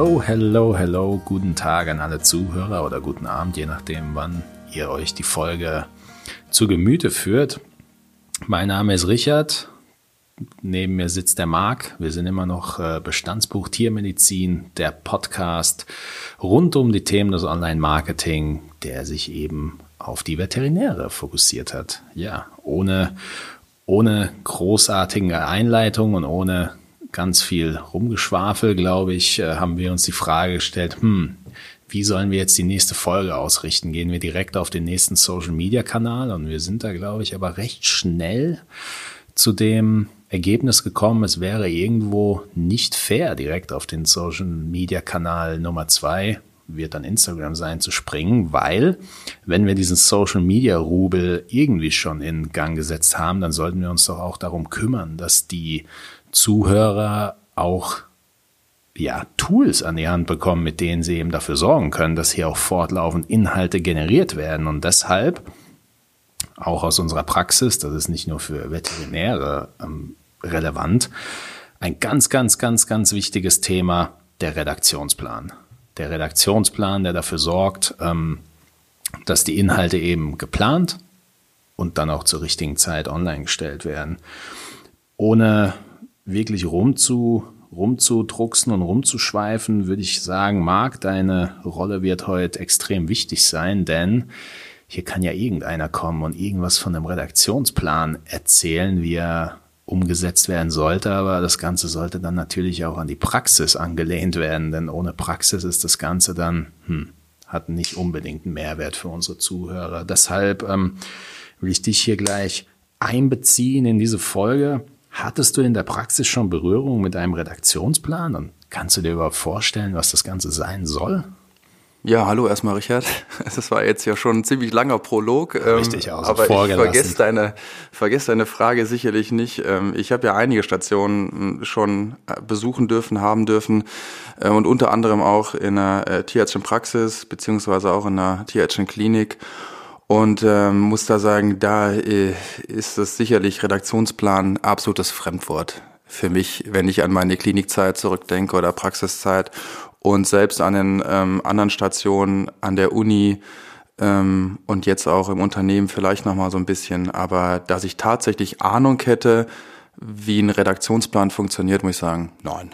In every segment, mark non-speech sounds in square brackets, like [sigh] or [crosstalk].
Hello, hello, hello, guten Tag an alle Zuhörer oder guten Abend, je nachdem, wann ihr euch die Folge zu Gemüte führt. Mein Name ist Richard, neben mir sitzt der Marc. Wir sind immer noch äh, Bestandsbuch Tiermedizin, der Podcast rund um die Themen des Online-Marketing, der sich eben auf die Veterinäre fokussiert hat. Ja, ohne, ohne großartige Einleitung und ohne ganz viel Rumgeschwafel, glaube ich, äh, haben wir uns die Frage gestellt, hm, wie sollen wir jetzt die nächste Folge ausrichten? Gehen wir direkt auf den nächsten Social Media Kanal? Und wir sind da, glaube ich, aber recht schnell zu dem Ergebnis gekommen, es wäre irgendwo nicht fair, direkt auf den Social Media Kanal Nummer zwei wird dann Instagram sein, zu springen, weil wenn wir diesen Social Media Rubel irgendwie schon in Gang gesetzt haben, dann sollten wir uns doch auch darum kümmern, dass die Zuhörer auch ja, Tools an die Hand bekommen, mit denen sie eben dafür sorgen können, dass hier auch fortlaufend Inhalte generiert werden. Und deshalb, auch aus unserer Praxis, das ist nicht nur für Veterinäre ähm, relevant, ein ganz, ganz, ganz, ganz wichtiges Thema, der Redaktionsplan. Der Redaktionsplan, der dafür sorgt, ähm, dass die Inhalte eben geplant und dann auch zur richtigen Zeit online gestellt werden. Ohne wirklich rumzu, rumzudrucksen und rumzuschweifen, würde ich sagen, Marc, deine Rolle wird heute extrem wichtig sein, denn hier kann ja irgendeiner kommen und irgendwas von einem Redaktionsplan erzählen, wie er umgesetzt werden sollte, aber das Ganze sollte dann natürlich auch an die Praxis angelehnt werden, denn ohne Praxis ist das Ganze dann, hm, hat nicht unbedingt einen Mehrwert für unsere Zuhörer. Deshalb ähm, will ich dich hier gleich einbeziehen in diese Folge. Hattest du in der Praxis schon Berührung mit einem Redaktionsplan und kannst du dir überhaupt vorstellen, was das Ganze sein soll? Ja, hallo erstmal Richard. [laughs] Das war jetzt ja schon ein ziemlich langer Prolog. Ähm, Richtig, also aber ich vergesse deine, vergesse deine Frage sicherlich nicht. Ähm, ich habe ja einige Stationen hm, schon äh, besuchen dürfen, haben dürfen äh, und unter anderem auch in einer äh, tierärztlichen Praxis beziehungsweise auch in einer tierärztlichen Klinik. Und ähm, muss da sagen, da äh, ist es sicherlich Redaktionsplan absolutes Fremdwort für mich, wenn ich an meine Klinikzeit zurückdenke oder Praxiszeit. Und selbst an den ähm, anderen Stationen an der Uni ähm, und jetzt auch im Unternehmen vielleicht noch mal so ein bisschen, aber dass ich tatsächlich Ahnung hätte, wie ein Redaktionsplan funktioniert, muss ich sagen, nein.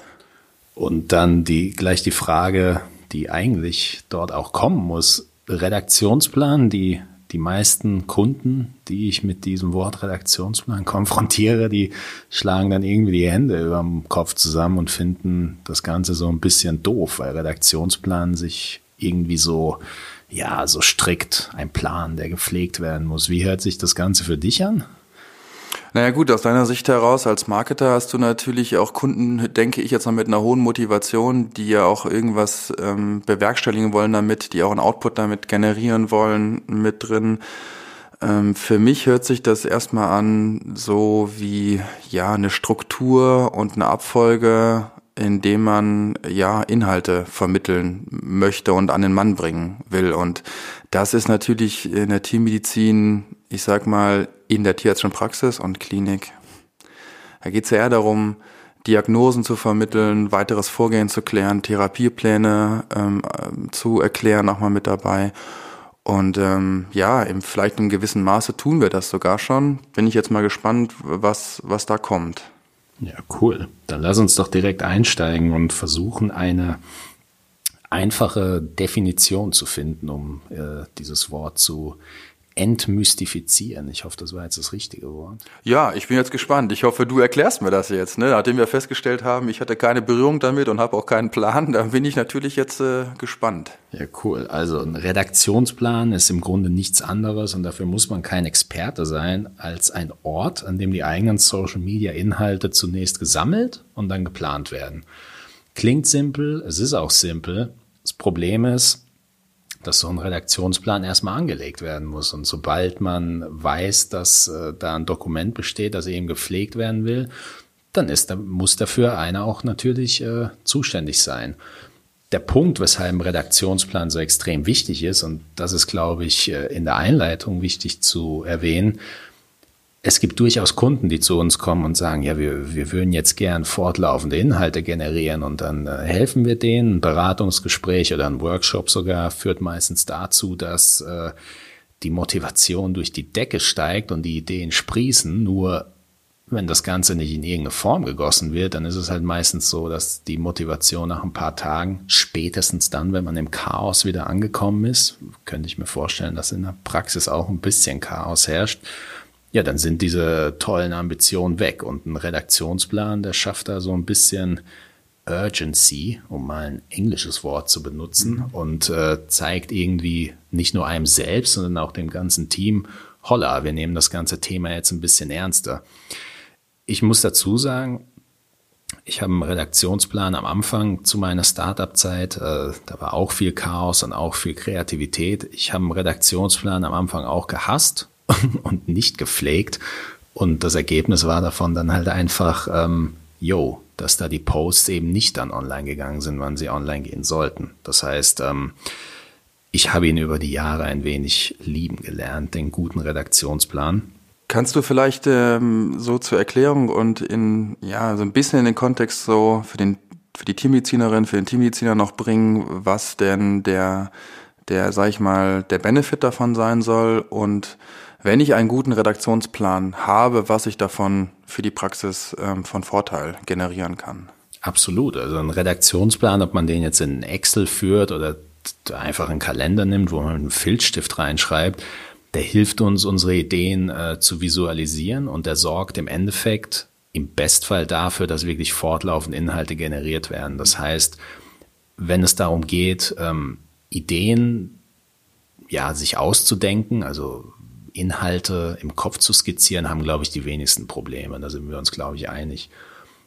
Und dann die gleich die Frage, die eigentlich dort auch kommen muss, Redaktionsplan, die die meisten Kunden, die ich mit diesem Wort Redaktionsplan konfrontiere, die schlagen dann irgendwie die Hände über dem Kopf zusammen und finden das Ganze so ein bisschen doof, weil Redaktionsplan sich irgendwie so, ja, so strikt ein Plan, der gepflegt werden muss. Wie hört sich das Ganze für dich an? Naja gut, aus deiner Sicht heraus als Marketer hast du natürlich auch Kunden, denke ich jetzt mal mit einer hohen Motivation, die ja auch irgendwas ähm, bewerkstelligen wollen damit, die auch einen Output damit generieren wollen mit drin. Ähm, für mich hört sich das erstmal an so wie ja eine Struktur und eine Abfolge, in dem man ja Inhalte vermitteln möchte und an den Mann bringen will. Und das ist natürlich in der Teammedizin, ich sag mal, in der tierärztlichen Praxis und Klinik. Da geht es ja eher darum, Diagnosen zu vermitteln, weiteres Vorgehen zu klären, Therapiepläne ähm, äh, zu erklären, auch mal mit dabei. Und ähm, ja, im, vielleicht in gewissem Maße tun wir das sogar schon. Bin ich jetzt mal gespannt, was, was da kommt. Ja, cool. Dann lass uns doch direkt einsteigen und versuchen, eine einfache Definition zu finden, um äh, dieses Wort zu entmystifizieren. Ich hoffe, das war jetzt das richtige Wort. Ja, ich bin jetzt gespannt. Ich hoffe, du erklärst mir das jetzt. Ne? Nachdem wir festgestellt haben, ich hatte keine Berührung damit und habe auch keinen Plan, dann bin ich natürlich jetzt äh, gespannt. Ja, cool. Also ein Redaktionsplan ist im Grunde nichts anderes und dafür muss man kein Experte sein, als ein Ort, an dem die eigenen Social-Media-Inhalte zunächst gesammelt und dann geplant werden. Klingt simpel, es ist auch simpel. Das Problem ist, dass so ein Redaktionsplan erstmal angelegt werden muss. Und sobald man weiß, dass äh, da ein Dokument besteht, das eben gepflegt werden will, dann ist, muss dafür einer auch natürlich äh, zuständig sein. Der Punkt, weshalb ein Redaktionsplan so extrem wichtig ist, und das ist, glaube ich, äh, in der Einleitung wichtig zu erwähnen, es gibt durchaus Kunden, die zu uns kommen und sagen, ja, wir, wir würden jetzt gern fortlaufende Inhalte generieren und dann äh, helfen wir denen. Ein Beratungsgespräch oder ein Workshop sogar führt meistens dazu, dass äh, die Motivation durch die Decke steigt und die Ideen sprießen. Nur wenn das Ganze nicht in irgendeine Form gegossen wird, dann ist es halt meistens so, dass die Motivation nach ein paar Tagen, spätestens dann, wenn man im Chaos wieder angekommen ist, könnte ich mir vorstellen, dass in der Praxis auch ein bisschen Chaos herrscht, ja, dann sind diese tollen Ambitionen weg. Und ein Redaktionsplan, der schafft da so ein bisschen Urgency, um mal ein englisches Wort zu benutzen, mhm. und äh, zeigt irgendwie nicht nur einem selbst, sondern auch dem ganzen Team, holla, wir nehmen das ganze Thema jetzt ein bisschen ernster. Ich muss dazu sagen, ich habe einen Redaktionsplan am Anfang zu meiner Startup-Zeit. Äh, da war auch viel Chaos und auch viel Kreativität. Ich habe einen Redaktionsplan am Anfang auch gehasst [laughs] und nicht gepflegt. Und das Ergebnis war davon dann halt einfach, ähm, yo, dass da die Posts eben nicht dann online gegangen sind, wann sie online gehen sollten. Das heißt, ähm, ich habe ihn über die Jahre ein wenig lieben gelernt, den guten Redaktionsplan. Kannst du vielleicht ähm, so zur Erklärung und in ja so ein bisschen in den Kontext so für den für die Teammedizinerin, für den Teammediziner noch bringen, was denn der der sag ich mal der Benefit davon sein soll und wenn ich einen guten Redaktionsplan habe, was ich davon für die Praxis ähm, von Vorteil generieren kann. Absolut. Also ein Redaktionsplan, ob man den jetzt in Excel führt oder einfach einen Kalender nimmt, wo man einen Filzstift reinschreibt, der hilft uns, unsere Ideen äh, zu visualisieren und der sorgt im Endeffekt im Bestfall dafür, dass wirklich fortlaufend Inhalte generiert werden. Das heißt, wenn es darum geht, ähm, Ideen ja, sich auszudenken, also Inhalte im Kopf zu skizzieren, haben, glaube ich, die wenigsten Probleme. Da sind wir uns, glaube ich, einig.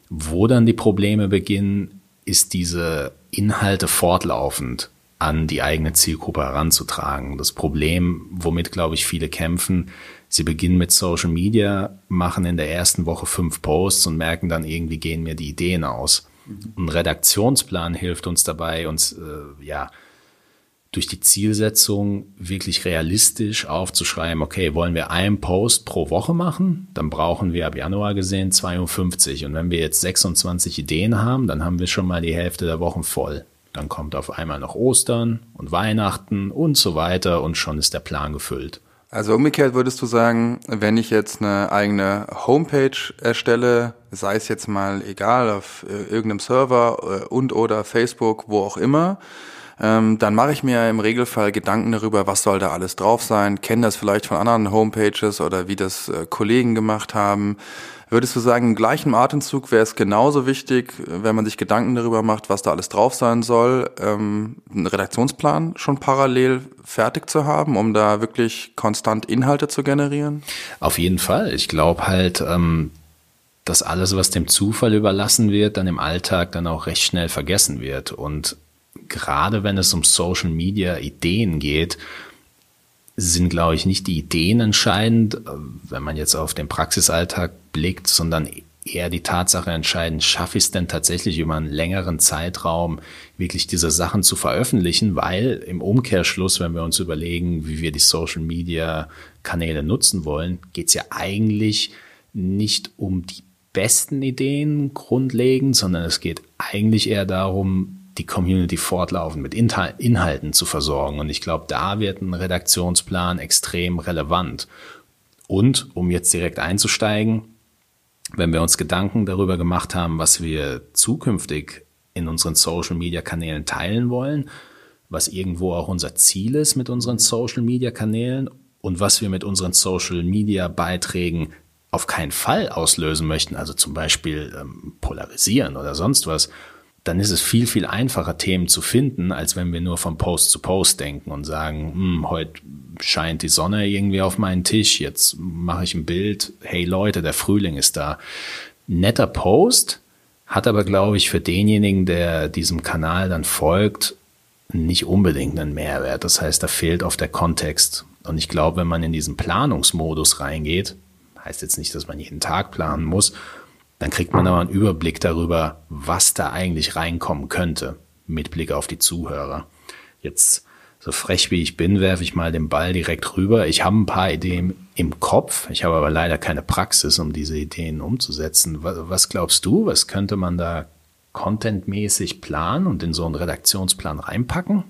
Wo dann die Probleme beginnen, ist diese Inhalte fortlaufend an die eigene Zielgruppe heranzutragen. Das Problem, womit, glaube ich, viele kämpfen, sie beginnen mit Social Media, machen in der ersten Woche fünf Posts und merken dann irgendwie gehen mir die Ideen aus. Mhm. Ein Redaktionsplan hilft uns dabei, uns äh, ja durch die Zielsetzung wirklich realistisch aufzuschreiben, okay, wollen wir einen Post pro Woche machen, dann brauchen wir ab Januar gesehen 52. Und wenn wir jetzt 26 Ideen haben, dann haben wir schon mal die Hälfte der Wochen voll. Dann kommt auf einmal noch Ostern und Weihnachten und so weiter und schon ist der Plan gefüllt. Also umgekehrt würdest du sagen, wenn ich jetzt eine eigene Homepage erstelle, sei es jetzt mal egal auf äh, irgendeinem Server äh, und oder Facebook, wo auch immer, ähm, dann mache ich mir im Regelfall Gedanken darüber, was soll da alles drauf sein, kenne das vielleicht von anderen Homepages oder wie das äh, Kollegen gemacht haben. Würdest du sagen, im gleichen Atemzug wäre es genauso wichtig, wenn man sich Gedanken darüber macht, was da alles drauf sein soll, ähm, einen Redaktionsplan schon parallel fertig zu haben, um da wirklich konstant Inhalte zu generieren? Auf jeden Fall. Ich glaube halt, ähm, dass alles, was dem Zufall überlassen wird, dann im Alltag dann auch recht schnell vergessen wird. Und gerade wenn es um Social Media Ideen geht, sind, glaube ich, nicht die Ideen entscheidend, äh, wenn man jetzt auf den Praxisalltag blickt, sondern eher die Tatsache entscheidend, schaffe ich es denn tatsächlich über einen längeren Zeitraum wirklich diese Sachen zu veröffentlichen, weil im Umkehrschluss, wenn wir uns überlegen, wie wir die Social Media Kanäle nutzen wollen, geht es ja eigentlich nicht um die besten Ideen grundlegend, sondern es geht eigentlich eher darum, die Community fortlaufend mit Inhalten zu versorgen. Und ich glaube, da wird ein Redaktionsplan extrem relevant. Und um jetzt direkt einzusteigen, wenn wir uns Gedanken darüber gemacht haben, was wir zukünftig in unseren Social-Media-Kanälen teilen wollen, was irgendwo auch unser Ziel ist mit unseren Social-Media-Kanälen und was wir mit unseren Social-Media-Beiträgen auf keinen Fall auslösen möchten, also zum Beispiel ähm, polarisieren oder sonst was, dann ist es viel, viel einfacher, Themen zu finden, als wenn wir nur von Post zu Post denken und sagen, hm, heute scheint die Sonne irgendwie auf meinen Tisch, jetzt mache ich ein Bild, hey Leute, der Frühling ist da. Netter Post, hat aber, glaube ich, für denjenigen, der diesem Kanal dann folgt, nicht unbedingt einen Mehrwert. Das heißt, da fehlt oft der Kontext. Und ich glaube, wenn man in diesen Planungsmodus reingeht, heißt jetzt nicht, dass man jeden Tag planen muss, dann kriegt man aber einen Überblick darüber, was da eigentlich reinkommen könnte, mit Blick auf die Zuhörer. Jetzt so frech wie ich bin, werfe ich mal den Ball direkt rüber. Ich habe ein paar Ideen im Kopf, ich habe aber leider keine Praxis, um diese Ideen umzusetzen. Was glaubst du, was könnte man da contentmäßig planen und in so einen Redaktionsplan reinpacken?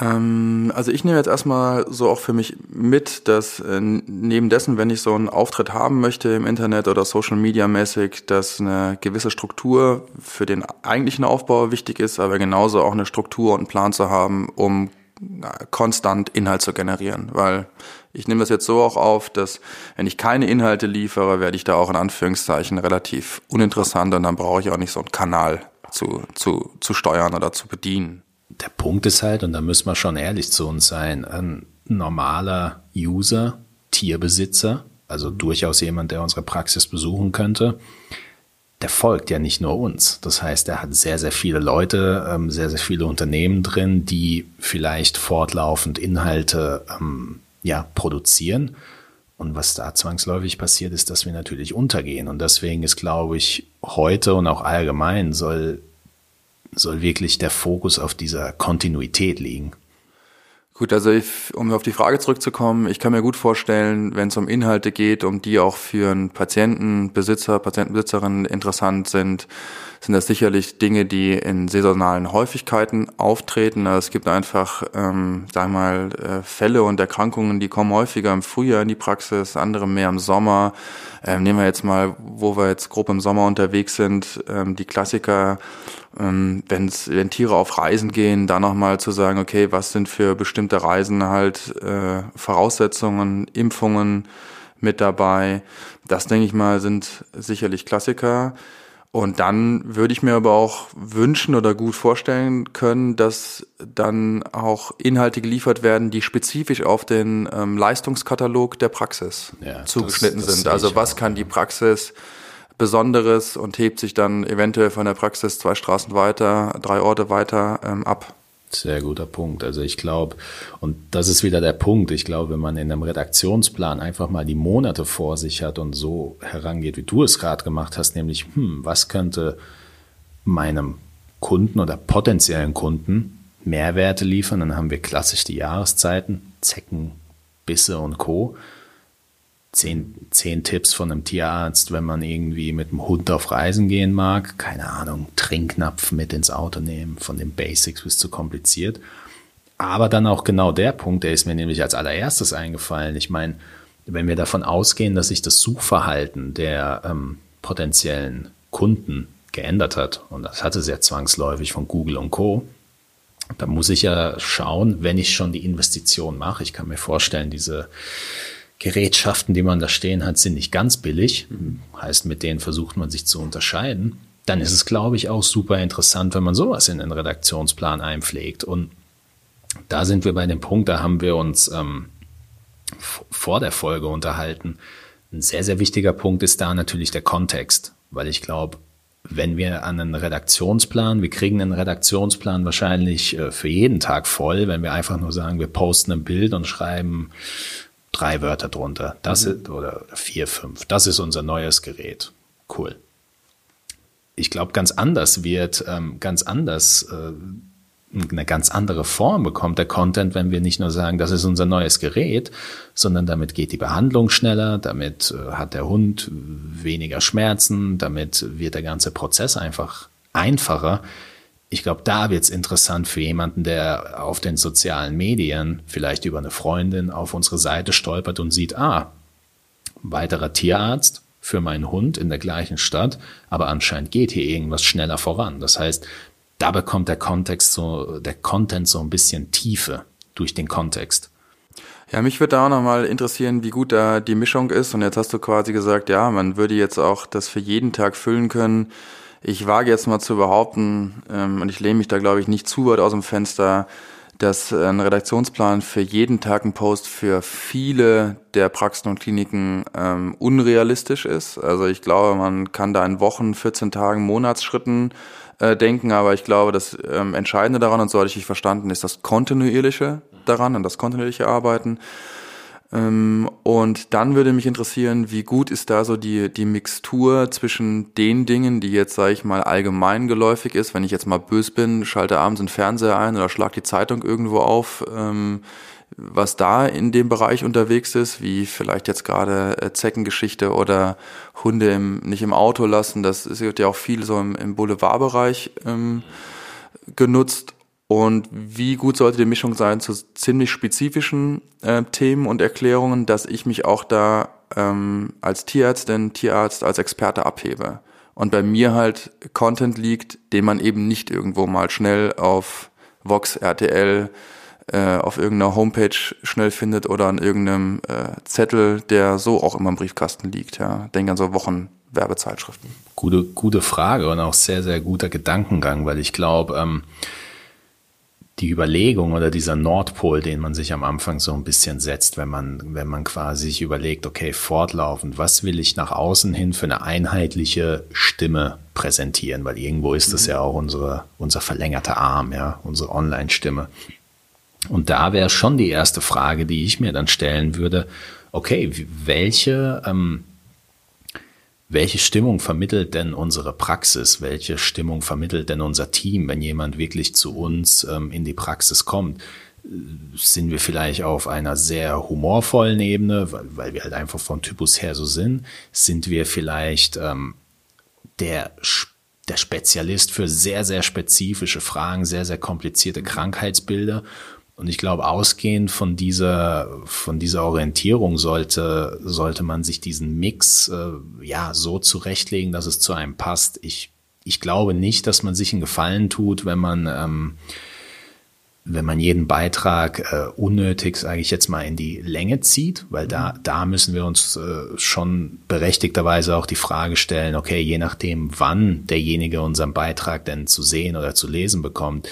Ähm, also ich nehme jetzt erstmal so auch für mich mit, dass äh, neben dessen, wenn ich so einen Auftritt haben möchte im Internet oder Social Media mäßig, dass eine gewisse Struktur für den eigentlichen Aufbau wichtig ist, aber genauso auch eine Struktur und einen Plan zu haben, um konstant Inhalt zu generieren, weil ich nehme das jetzt so auch auf, dass wenn ich keine Inhalte liefere, werde ich da auch in Anführungszeichen relativ uninteressant und dann brauche ich auch nicht so einen Kanal zu, zu, zu steuern oder zu bedienen. Der Punkt ist halt, und da müssen wir schon ehrlich zu uns sein, ein normaler User, Tierbesitzer, also durchaus jemand, der unsere Praxis besuchen könnte, der folgt ja nicht nur uns. Das heißt, er hat sehr, sehr viele Leute, ähm, sehr, sehr viele Unternehmen drin, die vielleicht fortlaufend Inhalte ähm, ja, produzieren. Und was da zwangsläufig passiert, ist, dass wir natürlich untergehen. Und deswegen ist, glaube ich, heute und auch allgemein soll, soll wirklich der Fokus auf dieser Kontinuität liegen. Gut, also ich, um auf die Frage zurückzukommen, ich kann mir gut vorstellen, wenn es um Inhalte geht, um die auch für einen Patienten, Besitzer, Patientenbesitzerin interessant sind, sind das sicherlich Dinge, die in saisonalen Häufigkeiten auftreten. Also es gibt einfach, ähm, sagen wir mal, äh, Fälle und Erkrankungen, die kommen häufiger im Frühjahr in die Praxis, andere mehr im Sommer. Ähm, nehmen wir jetzt mal, wo wir jetzt grob im Sommer unterwegs sind, ähm, die Klassiker, ähm, wenn's, wenn Tiere auf Reisen gehen, da nochmal zu sagen, okay, was sind für bestimmte Reisen halt äh, Voraussetzungen, Impfungen mit dabei. Das, denke ich mal, sind sicherlich Klassiker. Und dann würde ich mir aber auch wünschen oder gut vorstellen können, dass dann auch Inhalte geliefert werden, die spezifisch auf den ähm, Leistungskatalog der Praxis ja, zugeschnitten das, das sind. Also was kann die Praxis Besonderes und hebt sich dann eventuell von der Praxis zwei Straßen weiter, drei Orte weiter ähm, ab. Sehr guter Punkt. Also ich glaube, und das ist wieder der Punkt, ich glaube, wenn man in einem Redaktionsplan einfach mal die Monate vor sich hat und so herangeht, wie du es gerade gemacht hast, nämlich, hm, was könnte meinem Kunden oder potenziellen Kunden Mehrwerte liefern, dann haben wir klassisch die Jahreszeiten, Zecken, Bisse und Co zehn, zehn Tipps von einem Tierarzt, wenn man irgendwie mit dem Hund auf Reisen gehen mag. Keine Ahnung, Trinknapf mit ins Auto nehmen, von den Basics bis zu kompliziert. Aber dann auch genau der Punkt, der ist mir nämlich als allererstes eingefallen. Ich meine, wenn wir davon ausgehen, dass sich das Suchverhalten der ähm, potenziellen Kunden geändert hat, und das hatte sehr zwangsläufig von Google und Co., da muss ich ja schauen, wenn ich schon die Investition mache. Ich kann mir vorstellen, diese Gerätschaften, die man da stehen hat, sind nicht ganz billig. Heißt, mit denen versucht man sich zu unterscheiden. Dann ist es, glaube ich, auch super interessant, wenn man sowas in den Redaktionsplan einpflegt. Und da sind wir bei dem Punkt, da haben wir uns ähm, vor der Folge unterhalten. Ein sehr, sehr wichtiger Punkt ist da natürlich der Kontext, weil ich glaube, wenn wir an einen Redaktionsplan, wir kriegen einen Redaktionsplan wahrscheinlich äh, für jeden Tag voll, wenn wir einfach nur sagen, wir posten ein Bild und schreiben drei Wörter drunter. Das mhm. ist, oder vier, fünf. Das ist unser neues Gerät. Cool. Ich glaube, ganz anders wird, ähm, ganz anders, äh, eine ganz andere Form bekommt der Content, wenn wir nicht nur sagen, das ist unser neues Gerät, sondern damit geht die Behandlung schneller, damit äh, hat der Hund weniger Schmerzen, damit wird der ganze Prozess einfach einfacher ich glaube, da wird es interessant für jemanden, der auf den sozialen Medien vielleicht über eine Freundin auf unsere Seite stolpert und sieht, ah, weiterer Tierarzt für meinen Hund in der gleichen Stadt, aber anscheinend geht hier irgendwas schneller voran. Das heißt, da bekommt der Kontext so, der Content so ein bisschen Tiefe durch den Kontext. Ja, mich würde da auch nochmal interessieren, wie gut da die Mischung ist. Und jetzt hast du quasi gesagt, ja, man würde jetzt auch das für jeden Tag füllen können ich wage jetzt mal zu behaupten, ähm, und ich lehne mich da, glaube ich, nicht zu weit aus dem Fenster, dass ein Redaktionsplan für jeden Tag ein Post für viele der Praxen und Kliniken ähm, unrealistisch ist. Also ich glaube, man kann da in Wochen, 14 Tagen, Monatsschritten äh, denken, aber ich glaube, das ähm, Entscheidende daran, und so hatte ich verstanden, ist das kontinuierliche daran und das kontinuierliche Arbeiten. Ähm, und dann würde mich interessieren, wie gut ist da so die, die Mixtur zwischen den Dingen, die jetzt, sage ich mal, allgemein geläufig ist, wenn ich jetzt mal bös bin, schalte abends den Fernseher ein oder schlag die Zeitung irgendwo auf, ähm, was da in dem Bereich unterwegs ist, wie vielleicht jetzt gerade äh, Zeckengeschichte oder Hunde im, nicht im Auto lassen, das wird ja auch viel so im, im Boulevardbereich ähm, genutzt und wie gut sollte die Mischung sein zu ziemlich spezifischen äh, Themen und Erklärungen, dass ich mich auch da ähm, als Tierärztin, Tierarzt, als Experte abhebe. Und bei mir halt Content liegt, den man eben nicht irgendwo mal schnell auf Vox, RTL, äh, auf irgendeiner Homepage schnell findet oder an irgendeinem äh, Zettel, der so auch immer im Briefkasten liegt. Ja. Denk an so Wochenwerbezeitschriften. Gute, gute Frage und auch sehr, sehr guter Gedankengang, weil ich glaube, ähm, die Überlegung oder dieser Nordpol, den man sich am Anfang so ein bisschen setzt, wenn man, wenn man quasi sich überlegt, okay, fortlaufend, was will ich nach außen hin für eine einheitliche Stimme präsentieren? Weil irgendwo ist das ja auch unsere, unser verlängerter Arm, ja, unsere Online-Stimme. Und da wäre schon die erste Frage, die ich mir dann stellen würde, okay, welche, ähm, welche Stimmung vermittelt denn unsere Praxis? Welche Stimmung vermittelt denn unser Team, wenn jemand wirklich zu uns ähm, in die Praxis kommt? Sind wir vielleicht auf einer sehr humorvollen Ebene, weil, weil wir halt einfach vom Typus her so sind? Sind wir vielleicht ähm, der, der Spezialist für sehr, sehr spezifische Fragen, sehr, sehr komplizierte Krankheitsbilder? Und ich glaube, ausgehend von dieser, von dieser Orientierung sollte, sollte man sich diesen Mix äh, ja so zurechtlegen, dass es zu einem passt. Ich, ich glaube nicht, dass man sich einen Gefallen tut, wenn man, ähm, wenn man jeden Beitrag äh, unnötig, sage ich jetzt mal, in die Länge zieht, weil da, da müssen wir uns äh, schon berechtigterweise auch die Frage stellen, okay, je nachdem, wann derjenige unseren Beitrag denn zu sehen oder zu lesen bekommt,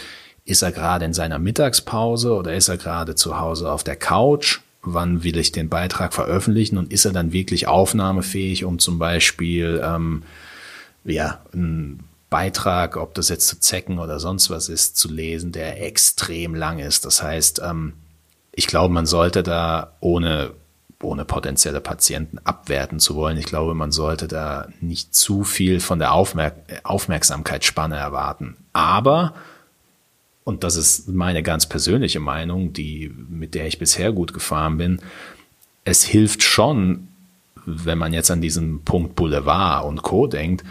ist er gerade in seiner Mittagspause oder ist er gerade zu Hause auf der Couch? Wann will ich den Beitrag veröffentlichen und ist er dann wirklich aufnahmefähig, um zum Beispiel ähm, ja, einen Beitrag, ob das jetzt zu Zecken oder sonst was ist, zu lesen, der extrem lang ist. Das heißt, ähm, ich glaube, man sollte da ohne ohne potenzielle Patienten abwerten zu wollen. Ich glaube, man sollte da nicht zu viel von der Aufmerk Aufmerksamkeitsspanne erwarten. Aber und das ist meine ganz persönliche Meinung, die, mit der ich bisher gut gefahren bin, es hilft schon, wenn man jetzt an diesen Punkt Boulevard und Co. denkt,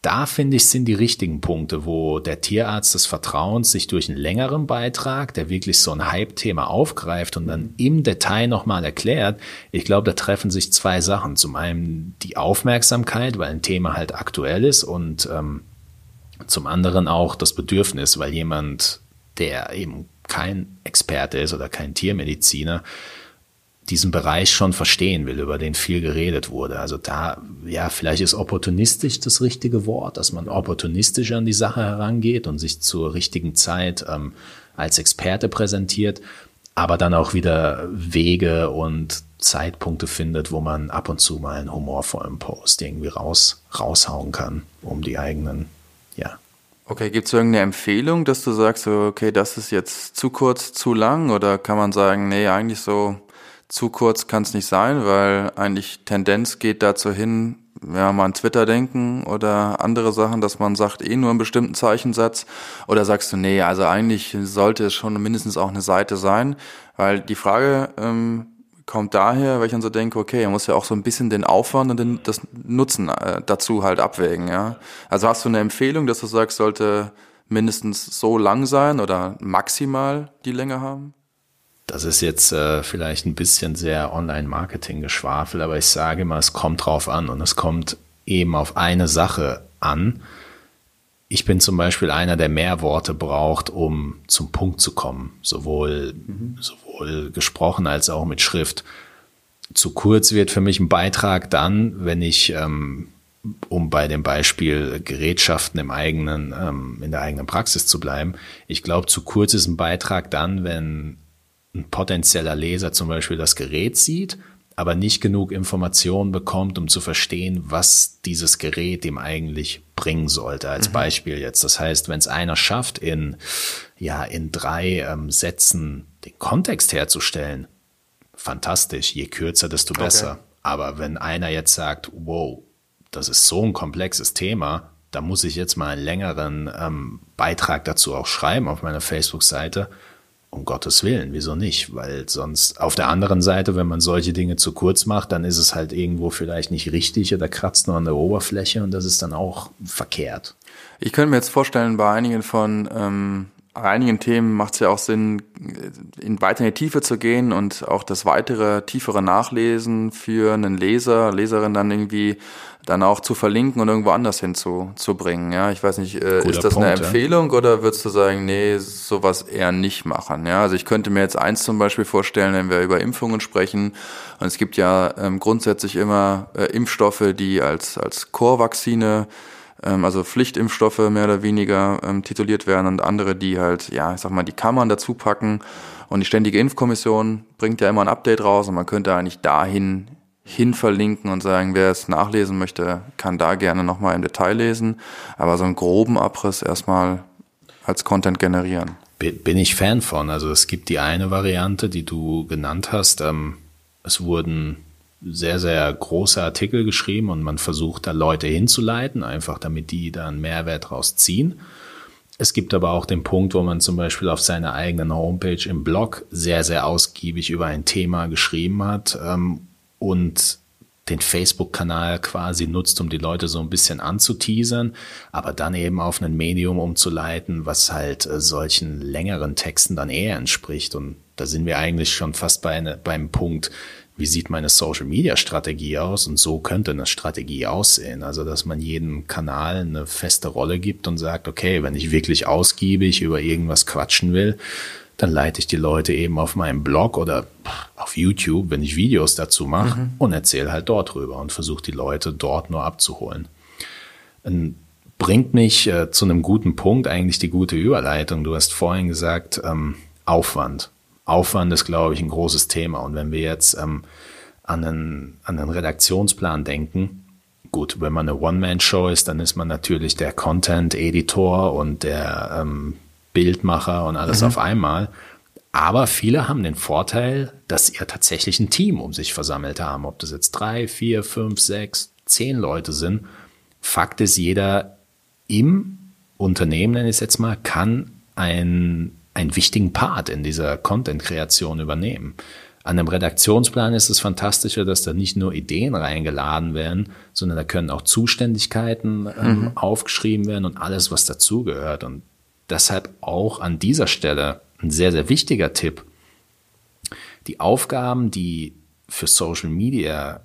da finde ich, sind die richtigen Punkte, wo der Tierarzt des Vertrauens sich durch einen längeren Beitrag, der wirklich so ein Hype-Thema aufgreift und dann im Detail nochmal erklärt. Ich glaube, da treffen sich zwei Sachen. Zum einen die Aufmerksamkeit, weil ein Thema halt aktuell ist und ähm, zum anderen auch das Bedürfnis, weil jemand der eben kein Experte ist oder kein Tiermediziner, diesen Bereich schon verstehen will, über den viel geredet wurde. Also da, ja, vielleicht ist opportunistisch das richtige Wort, dass man opportunistisch an die Sache herangeht und sich zur richtigen Zeit ähm, als Experte präsentiert, aber dann auch wieder Wege und Zeitpunkte findet, wo man ab und zu mal einen humorvollen Post irgendwie raus, raushauen kann, um die eigenen, ja, Okay, gibt es irgendeine Empfehlung, dass du sagst, okay, das ist jetzt zu kurz, zu lang? Oder kann man sagen, nee, eigentlich so zu kurz kann es nicht sein, weil eigentlich Tendenz geht dazu hin, ja, mal an Twitter denken oder andere Sachen, dass man sagt, eh nur einen bestimmten Zeichensatz. Oder sagst du, nee, also eigentlich sollte es schon mindestens auch eine Seite sein, weil die Frage, ähm, kommt daher, weil ich dann so denke, okay, er muss ja auch so ein bisschen den Aufwand und den, das Nutzen äh, dazu halt abwägen, ja. Also hast du eine Empfehlung, dass du sagst, sollte mindestens so lang sein oder maximal die Länge haben? Das ist jetzt äh, vielleicht ein bisschen sehr Online-Marketing-Geschwafel, aber ich sage immer, es kommt drauf an und es kommt eben auf eine Sache an. Ich bin zum Beispiel einer, der mehr Worte braucht, um zum Punkt zu kommen, sowohl, mhm. sowohl gesprochen als auch mit Schrift. Zu kurz wird für mich ein Beitrag dann, wenn ich, ähm, um bei dem Beispiel Gerätschaften im eigenen, ähm, in der eigenen Praxis zu bleiben, ich glaube, zu kurz ist ein Beitrag dann, wenn ein potenzieller Leser zum Beispiel das Gerät sieht, aber nicht genug Informationen bekommt, um zu verstehen, was dieses Gerät ihm eigentlich bringen sollte. Als mhm. Beispiel jetzt. Das heißt, wenn es einer schafft, in, ja, in drei ähm, Sätzen den Kontext herzustellen, fantastisch. Je kürzer, desto besser. Okay. Aber wenn einer jetzt sagt, wow, das ist so ein komplexes Thema, da muss ich jetzt mal einen längeren ähm, Beitrag dazu auch schreiben auf meiner Facebook-Seite. Um Gottes Willen, wieso nicht? Weil sonst auf der anderen Seite, wenn man solche Dinge zu kurz macht, dann ist es halt irgendwo vielleicht nicht richtig oder kratzt nur an der Oberfläche und das ist dann auch verkehrt. Ich könnte mir jetzt vorstellen, bei einigen von ähm, einigen Themen macht es ja auch Sinn, in weiter in die Tiefe zu gehen und auch das weitere, tiefere Nachlesen für einen Leser, Leserin dann irgendwie dann auch zu verlinken und irgendwo anders hinzubringen. Ja, ich weiß nicht, äh, ist das Punkt, eine Empfehlung ja. oder würdest du sagen, nee, sowas eher nicht machen? Ja, also ich könnte mir jetzt eins zum Beispiel vorstellen, wenn wir über Impfungen sprechen. Und es gibt ja ähm, grundsätzlich immer äh, Impfstoffe, die als als Chorvaccine ähm, also Pflichtimpfstoffe mehr oder weniger ähm, tituliert werden und andere, die halt, ja, ich sag mal, die Kammern dazu packen. Und die Ständige Impfkommission bringt ja immer ein Update raus und man könnte eigentlich dahin hin verlinken und sagen, wer es nachlesen möchte, kann da gerne nochmal im Detail lesen. Aber so einen groben Abriss erstmal als Content generieren. Bin ich Fan von. Also es gibt die eine Variante, die du genannt hast. Ähm, es wurden sehr, sehr große Artikel geschrieben und man versucht da Leute hinzuleiten, einfach damit die da einen Mehrwert draus ziehen. Es gibt aber auch den Punkt, wo man zum Beispiel auf seiner eigenen Homepage im Blog sehr, sehr ausgiebig über ein Thema geschrieben hat ähm, und den Facebook-Kanal quasi nutzt, um die Leute so ein bisschen anzuteasern, aber dann eben auf ein Medium umzuleiten, was halt äh, solchen längeren Texten dann eher entspricht. Und da sind wir eigentlich schon fast bei eine, beim Punkt, wie sieht meine Social-Media-Strategie aus? Und so könnte eine Strategie aussehen. Also, dass man jedem Kanal eine feste Rolle gibt und sagt, okay, wenn ich wirklich ausgiebig über irgendwas quatschen will, dann leite ich die Leute eben auf meinem Blog oder auf YouTube, wenn ich Videos dazu mache mhm. und erzähle halt dort drüber und versuche die Leute dort nur abzuholen. Und bringt mich äh, zu einem guten Punkt, eigentlich die gute Überleitung. Du hast vorhin gesagt, ähm, Aufwand. Aufwand ist, glaube ich, ein großes Thema. Und wenn wir jetzt ähm, an, einen, an einen Redaktionsplan denken, gut, wenn man eine One-Man-Show ist, dann ist man natürlich der Content-Editor und der ähm, Bildmacher und alles mhm. auf einmal. Aber viele haben den Vorteil, dass ja tatsächlich ein Team um sich versammelt haben. Ob das jetzt drei, vier, fünf, sechs, zehn Leute sind. Fakt ist, jeder im Unternehmen, nenne ich es jetzt mal, kann ein einen wichtigen Part in dieser Content-Kreation übernehmen. An einem Redaktionsplan ist es fantastischer, dass da nicht nur Ideen reingeladen werden, sondern da können auch Zuständigkeiten ähm, mhm. aufgeschrieben werden und alles, was dazugehört. Und deshalb auch an dieser Stelle ein sehr, sehr wichtiger Tipp. Die Aufgaben, die für Social Media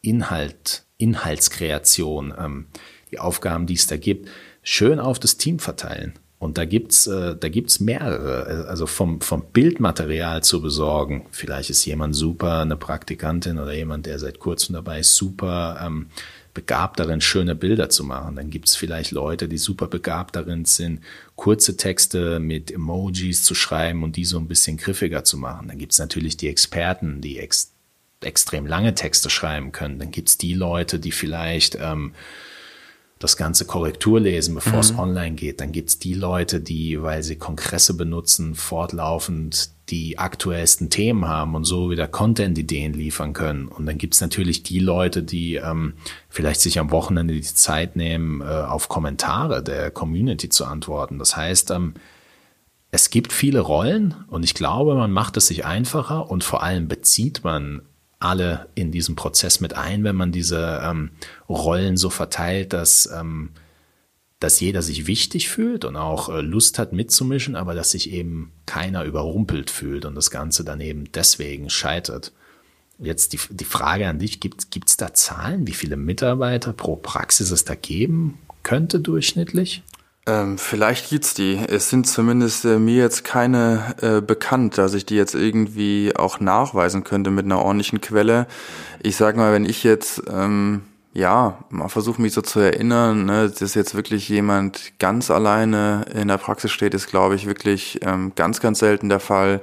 Inhalt, Inhaltskreation, ähm, die Aufgaben, die es da gibt, schön auf das Team verteilen. Und da gibt's, äh, da gibt's mehrere, also vom, vom Bildmaterial zu besorgen. Vielleicht ist jemand super, eine Praktikantin oder jemand, der seit kurzem dabei ist, super ähm, begabt darin, schöne Bilder zu machen. Dann gibt's vielleicht Leute, die super begabt darin sind, kurze Texte mit Emojis zu schreiben und die so ein bisschen griffiger zu machen. Dann gibt's natürlich die Experten, die ex extrem lange Texte schreiben können. Dann gibt's die Leute, die vielleicht ähm, das ganze Korrektur lesen, bevor mhm. es online geht. Dann gibt's die Leute, die, weil sie Kongresse benutzen, fortlaufend die aktuellsten Themen haben und so wieder Content-Ideen liefern können. Und dann gibt's natürlich die Leute, die ähm, vielleicht sich am Wochenende die Zeit nehmen, äh, auf Kommentare der Community zu antworten. Das heißt, ähm, es gibt viele Rollen und ich glaube, man macht es sich einfacher und vor allem bezieht man alle in diesen Prozess mit ein, wenn man diese ähm, Rollen so verteilt, dass, ähm, dass jeder sich wichtig fühlt und auch äh, Lust hat mitzumischen, aber dass sich eben keiner überrumpelt fühlt und das Ganze dann eben deswegen scheitert. Jetzt die, die Frage an dich, gibt es da Zahlen, wie viele Mitarbeiter pro Praxis es da geben könnte durchschnittlich? Ähm, vielleicht gibt's die. Es sind zumindest äh, mir jetzt keine äh, bekannt, dass ich die jetzt irgendwie auch nachweisen könnte mit einer ordentlichen Quelle. Ich sag mal, wenn ich jetzt ähm, ja mal versuche mich so zu erinnern, ne, dass jetzt wirklich jemand ganz alleine in der Praxis steht, ist glaube ich wirklich ähm, ganz ganz selten der Fall.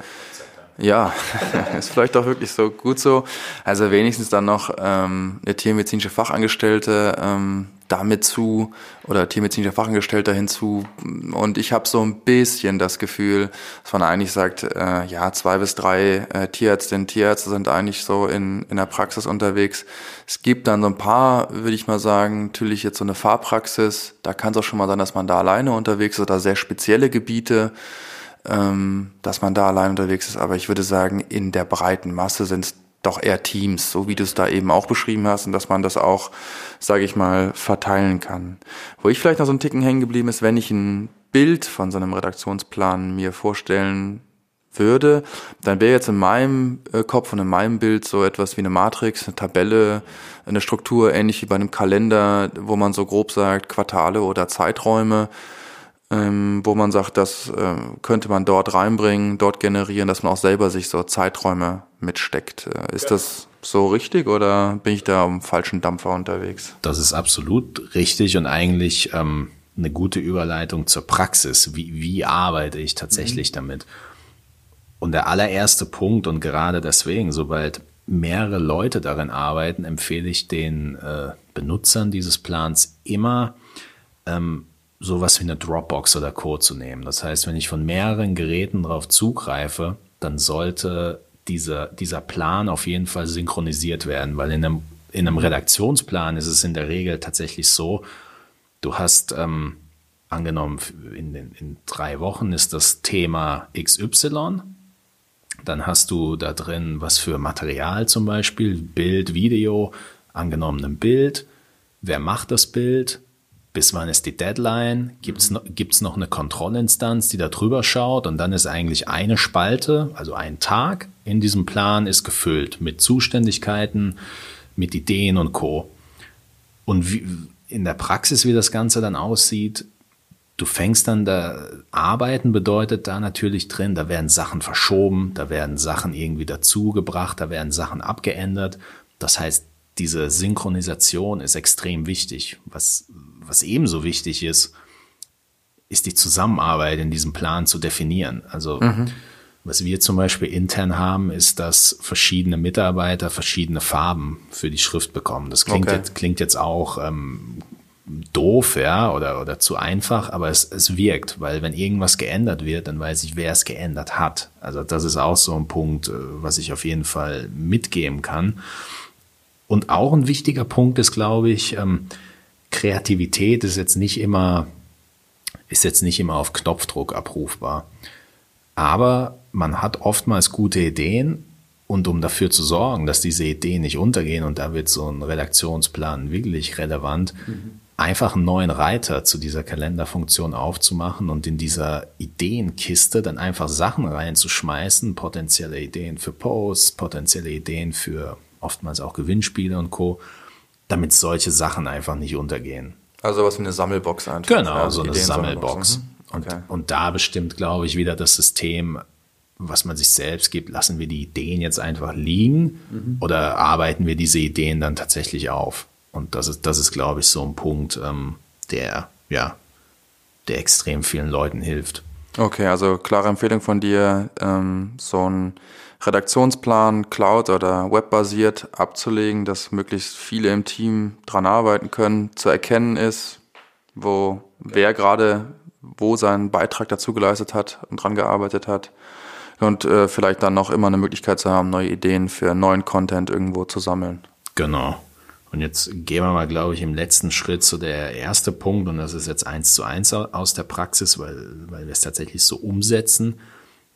Ja, [laughs] ist vielleicht auch wirklich so gut so. Also wenigstens dann noch ähm, eine tiermedizinische Fachangestellte ähm, damit zu oder tiermedizinischer Fachangestellter hinzu. Und ich habe so ein bisschen das Gefühl, dass man eigentlich sagt, äh, ja, zwei bis drei äh, Tierärztinnen, Tierärzte sind eigentlich so in, in der Praxis unterwegs. Es gibt dann so ein paar, würde ich mal sagen, natürlich jetzt so eine Fahrpraxis. Da kann es auch schon mal sein, dass man da alleine unterwegs ist oder sehr spezielle Gebiete dass man da allein unterwegs ist. Aber ich würde sagen, in der breiten Masse sind es doch eher Teams, so wie du es da eben auch beschrieben hast und dass man das auch, sage ich mal, verteilen kann. Wo ich vielleicht noch so ein Ticken hängen geblieben ist, wenn ich ein Bild von so einem Redaktionsplan mir vorstellen würde, dann wäre jetzt in meinem äh, Kopf und in meinem Bild so etwas wie eine Matrix, eine Tabelle, eine Struktur, ähnlich wie bei einem Kalender, wo man so grob sagt, Quartale oder Zeiträume ähm, wo man sagt, das äh, könnte man dort reinbringen, dort generieren, dass man auch selber sich so Zeiträume mitsteckt. Äh, ist ja. das so richtig oder bin ich da am falschen Dampfer unterwegs? Das ist absolut richtig und eigentlich ähm, eine gute Überleitung zur Praxis. Wie, wie arbeite ich tatsächlich mhm. damit? Und der allererste Punkt und gerade deswegen, sobald mehrere Leute darin arbeiten, empfehle ich den äh, Benutzern dieses Plans immer, ähm, sowas wie eine Dropbox oder Co. zu nehmen. Das heißt, wenn ich von mehreren Geräten darauf zugreife, dann sollte dieser, dieser Plan auf jeden Fall synchronisiert werden, weil in einem, in einem Redaktionsplan ist es in der Regel tatsächlich so, du hast ähm, angenommen, in, den, in drei Wochen ist das Thema XY, dann hast du da drin was für Material zum Beispiel, Bild, Video, angenommen ein Bild, wer macht das Bild, bis wann ist die Deadline, gibt es noch, gibt's noch eine Kontrollinstanz, die da drüber schaut und dann ist eigentlich eine Spalte, also ein Tag in diesem Plan ist gefüllt mit Zuständigkeiten, mit Ideen und Co. Und wie, in der Praxis, wie das Ganze dann aussieht, du fängst dann da, arbeiten bedeutet da natürlich drin, da werden Sachen verschoben, da werden Sachen irgendwie dazugebracht, da werden Sachen abgeändert. Das heißt, diese Synchronisation ist extrem wichtig. Was, was ebenso wichtig ist, ist die Zusammenarbeit in diesem Plan zu definieren. Also mhm. was wir zum Beispiel intern haben, ist, dass verschiedene Mitarbeiter verschiedene Farben für die Schrift bekommen. Das klingt, okay. jetzt, klingt jetzt auch ähm, doof, ja, oder, oder zu einfach, aber es, es wirkt, weil wenn irgendwas geändert wird, dann weiß ich, wer es geändert hat. Also das ist auch so ein Punkt, äh, was ich auf jeden Fall mitgeben kann. Und auch ein wichtiger Punkt ist, glaube ich, ähm, Kreativität ist jetzt nicht immer, ist jetzt nicht immer auf Knopfdruck abrufbar. Aber man hat oftmals gute Ideen und um dafür zu sorgen, dass diese Ideen nicht untergehen und da wird so ein Redaktionsplan wirklich relevant, mhm. einfach einen neuen Reiter zu dieser Kalenderfunktion aufzumachen und in dieser Ideenkiste dann einfach Sachen reinzuschmeißen, potenzielle Ideen für Posts, potenzielle Ideen für oftmals auch Gewinnspiele und Co damit solche Sachen einfach nicht untergehen. Also was wie eine Sammelbox einfach. Genau, ja, so eine Sammelbox. Okay. Und, und da bestimmt, glaube ich, wieder das System, was man sich selbst gibt, lassen wir die Ideen jetzt einfach liegen mhm. oder arbeiten wir diese Ideen dann tatsächlich auf? Und das ist, das ist, glaube ich, so ein Punkt, ähm, der, ja, der extrem vielen Leuten hilft. Okay, also klare Empfehlung von dir, ähm, so ein Redaktionsplan Cloud oder webbasiert abzulegen, dass möglichst viele im Team dran arbeiten können, zu erkennen ist, wo wer gerade wo seinen Beitrag dazu geleistet hat und dran gearbeitet hat und äh, vielleicht dann noch immer eine Möglichkeit zu haben, neue Ideen für neuen Content irgendwo zu sammeln. Genau. Und jetzt gehen wir mal, glaube ich, im letzten Schritt zu der erste Punkt, und das ist jetzt eins zu eins aus der Praxis, weil, weil wir es tatsächlich so umsetzen.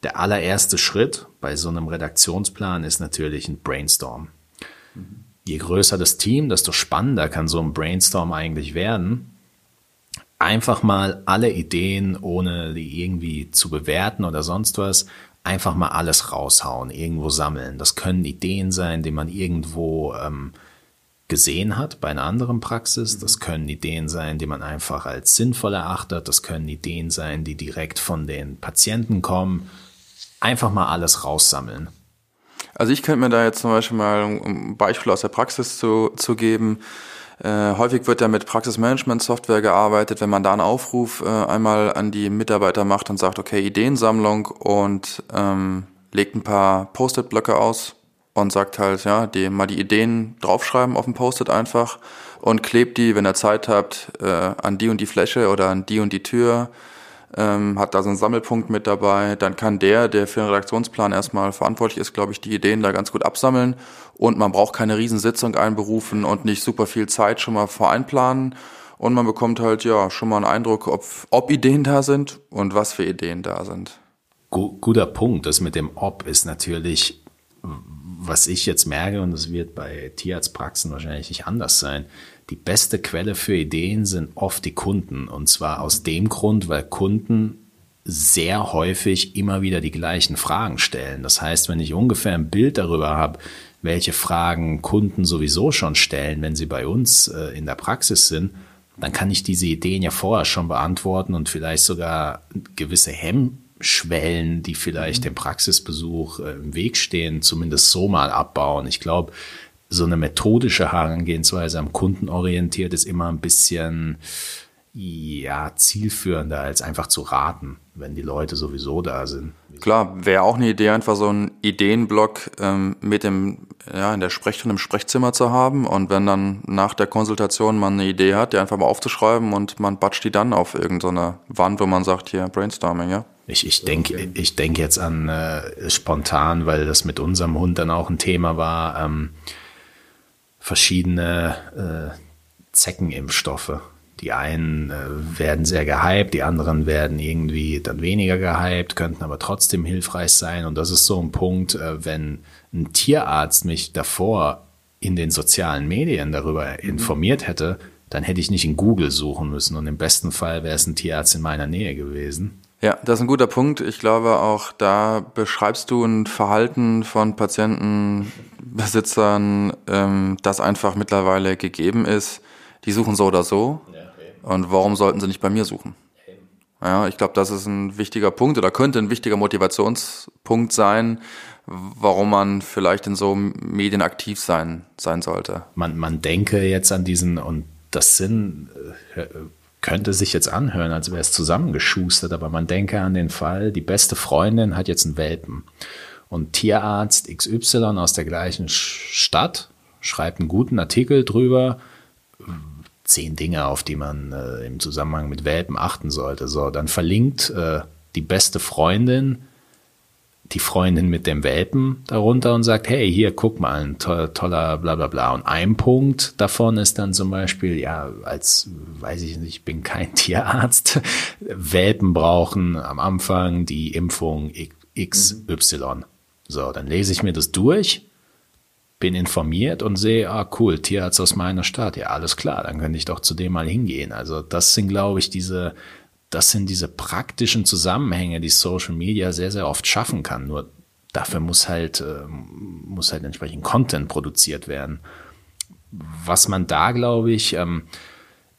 Der allererste Schritt bei so einem Redaktionsplan ist natürlich ein Brainstorm. Je größer das Team, desto spannender kann so ein Brainstorm eigentlich werden. Einfach mal alle Ideen, ohne die irgendwie zu bewerten oder sonst was, einfach mal alles raushauen, irgendwo sammeln. Das können Ideen sein, die man irgendwo ähm, gesehen hat bei einer anderen Praxis. Das können Ideen sein, die man einfach als sinnvoll erachtet. Das können Ideen sein, die direkt von den Patienten kommen einfach mal alles raussammeln. Also ich könnte mir da jetzt zum Beispiel mal ein Beispiel aus der Praxis zu, zu geben. Äh, häufig wird ja mit Praxismanagement-Software gearbeitet, wenn man da einen Aufruf äh, einmal an die Mitarbeiter macht und sagt, okay, Ideensammlung und ähm, legt ein paar Post-it-Blöcke aus und sagt halt, ja, die mal die Ideen draufschreiben auf dem Post-it einfach und klebt die, wenn ihr Zeit habt, äh, an die und die Fläche oder an die und die Tür. Ähm, hat da so einen Sammelpunkt mit dabei. Dann kann der, der für den Redaktionsplan erstmal verantwortlich ist, glaube ich, die Ideen da ganz gut absammeln. Und man braucht keine Riesensitzung einberufen und nicht super viel Zeit schon mal voreinplanen. Und man bekommt halt ja schon mal einen Eindruck, ob, ob Ideen da sind und was für Ideen da sind. Guter Punkt. Das mit dem Ob ist natürlich, was ich jetzt merke, und das wird bei Tierarztpraxen wahrscheinlich nicht anders sein. Die beste Quelle für Ideen sind oft die Kunden. Und zwar aus dem Grund, weil Kunden sehr häufig immer wieder die gleichen Fragen stellen. Das heißt, wenn ich ungefähr ein Bild darüber habe, welche Fragen Kunden sowieso schon stellen, wenn sie bei uns äh, in der Praxis sind, dann kann ich diese Ideen ja vorher schon beantworten und vielleicht sogar gewisse Hemmschwellen, die vielleicht dem Praxisbesuch äh, im Weg stehen, zumindest so mal abbauen. Ich glaube, so eine methodische Herangehensweise am Kunden orientiert ist immer ein bisschen ja, zielführender als einfach zu raten, wenn die Leute sowieso da sind. Klar, wäre auch eine Idee, einfach so einen Ideenblock ähm, mit dem, ja, in der Sprechstunde im Sprechzimmer zu haben und wenn dann nach der Konsultation man eine Idee hat, die einfach mal aufzuschreiben und man batscht die dann auf irgendeine Wand, wo man sagt, hier, Brainstorming, ja. Ich, ich denke okay. ich denk jetzt an äh, spontan, weil das mit unserem Hund dann auch ein Thema war, ähm, verschiedene äh, Zeckenimpfstoffe die einen äh, werden sehr gehypt, die anderen werden irgendwie dann weniger gehypt, könnten aber trotzdem hilfreich sein. Und das ist so ein Punkt, äh, wenn ein Tierarzt mich davor in den sozialen Medien darüber mhm. informiert hätte, dann hätte ich nicht in Google suchen müssen. Und im besten Fall wäre es ein Tierarzt in meiner Nähe gewesen. Ja, das ist ein guter Punkt. Ich glaube auch, da beschreibst du ein Verhalten von Patientenbesitzern, ähm, das einfach mittlerweile gegeben ist. Die suchen so oder so. Ja. Und warum sollten sie nicht bei mir suchen? Ja, ich glaube, das ist ein wichtiger Punkt oder könnte ein wichtiger Motivationspunkt sein, warum man vielleicht in so Medien aktiv sein, sein sollte. Man, man denke jetzt an diesen, und das sind, äh, könnte sich jetzt anhören, als wäre es zusammengeschustert, aber man denke an den Fall, die beste Freundin hat jetzt einen Welpen. Und Tierarzt XY aus der gleichen Stadt schreibt einen guten Artikel drüber, zehn Dinge, auf die man äh, im Zusammenhang mit Welpen achten sollte. So, dann verlinkt äh, die beste Freundin die Freundin mit dem Welpen darunter und sagt, hey, hier, guck mal, ein to toller bla bla bla. Und ein Punkt davon ist dann zum Beispiel, ja, als, weiß ich nicht, ich bin kein [laughs] Tierarzt, Welpen brauchen am Anfang die Impfung XY. Mhm. So, dann lese ich mir das durch bin informiert und sehe, ah cool, Tierarzt aus meiner Stadt, ja alles klar, dann könnte ich doch zu dem mal hingehen. Also das sind, glaube ich, diese, das sind diese praktischen Zusammenhänge, die Social Media sehr, sehr oft schaffen kann. Nur dafür muss halt, äh, muss halt entsprechend Content produziert werden. Was man da, glaube ich, ähm,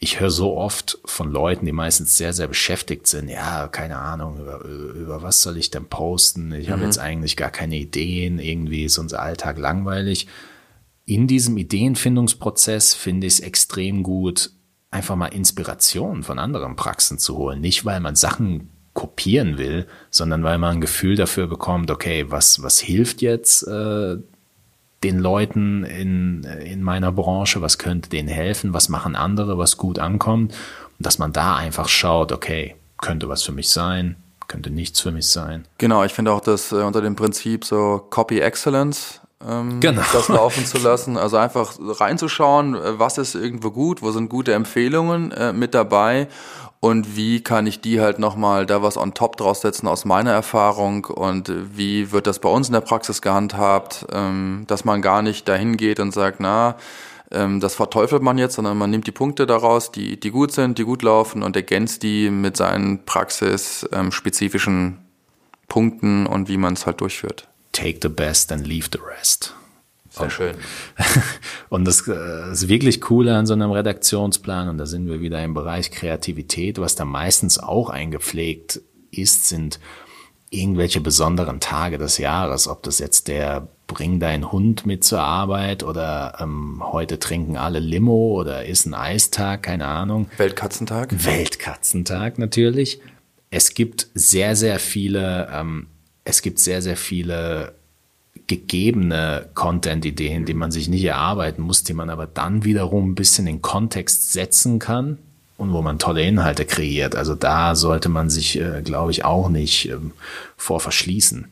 ich höre so oft von Leuten, die meistens sehr, sehr beschäftigt sind. Ja, keine Ahnung, über, über was soll ich denn posten? Ich mhm. habe jetzt eigentlich gar keine Ideen. Irgendwie ist unser Alltag langweilig. In diesem Ideenfindungsprozess finde ich es extrem gut, einfach mal Inspiration von anderen Praxen zu holen. Nicht, weil man Sachen kopieren will, sondern weil man ein Gefühl dafür bekommt, okay, was, was hilft jetzt äh, den Leuten in, in meiner Branche, was könnte denen helfen, was machen andere, was gut ankommt. Und dass man da einfach schaut, okay, könnte was für mich sein, könnte nichts für mich sein. Genau, ich finde auch das äh, unter dem Prinzip so Copy Excellence, ähm, genau. das laufen [laughs] zu lassen. Also einfach reinzuschauen, äh, was ist irgendwo gut, wo sind gute Empfehlungen äh, mit dabei und wie kann ich die halt nochmal da was on top draussetzen aus meiner Erfahrung und wie wird das bei uns in der Praxis gehandhabt, ähm, dass man gar nicht dahin geht und sagt, na, ähm, das verteufelt man jetzt, sondern man nimmt die Punkte daraus, die, die gut sind, die gut laufen und ergänzt die mit seinen praxisspezifischen ähm, Punkten und wie man es halt durchführt. Take the best and leave the rest. Sehr schön. [laughs] Und das, das äh, wirklich Coole an so einem Redaktionsplan, und da sind wir wieder im Bereich Kreativität, was da meistens auch eingepflegt ist, sind irgendwelche besonderen Tage des Jahres, ob das jetzt der Bring deinen Hund mit zur Arbeit oder ähm, heute trinken alle Limo oder ist ein Eistag, keine Ahnung. Weltkatzentag. Weltkatzentag natürlich. Es gibt sehr, sehr viele, ähm, es gibt sehr, sehr viele gegebene Content-Ideen, die man sich nicht erarbeiten muss, die man aber dann wiederum ein bisschen in Kontext setzen kann und wo man tolle Inhalte kreiert. Also da sollte man sich, äh, glaube ich, auch nicht ähm, vor verschließen.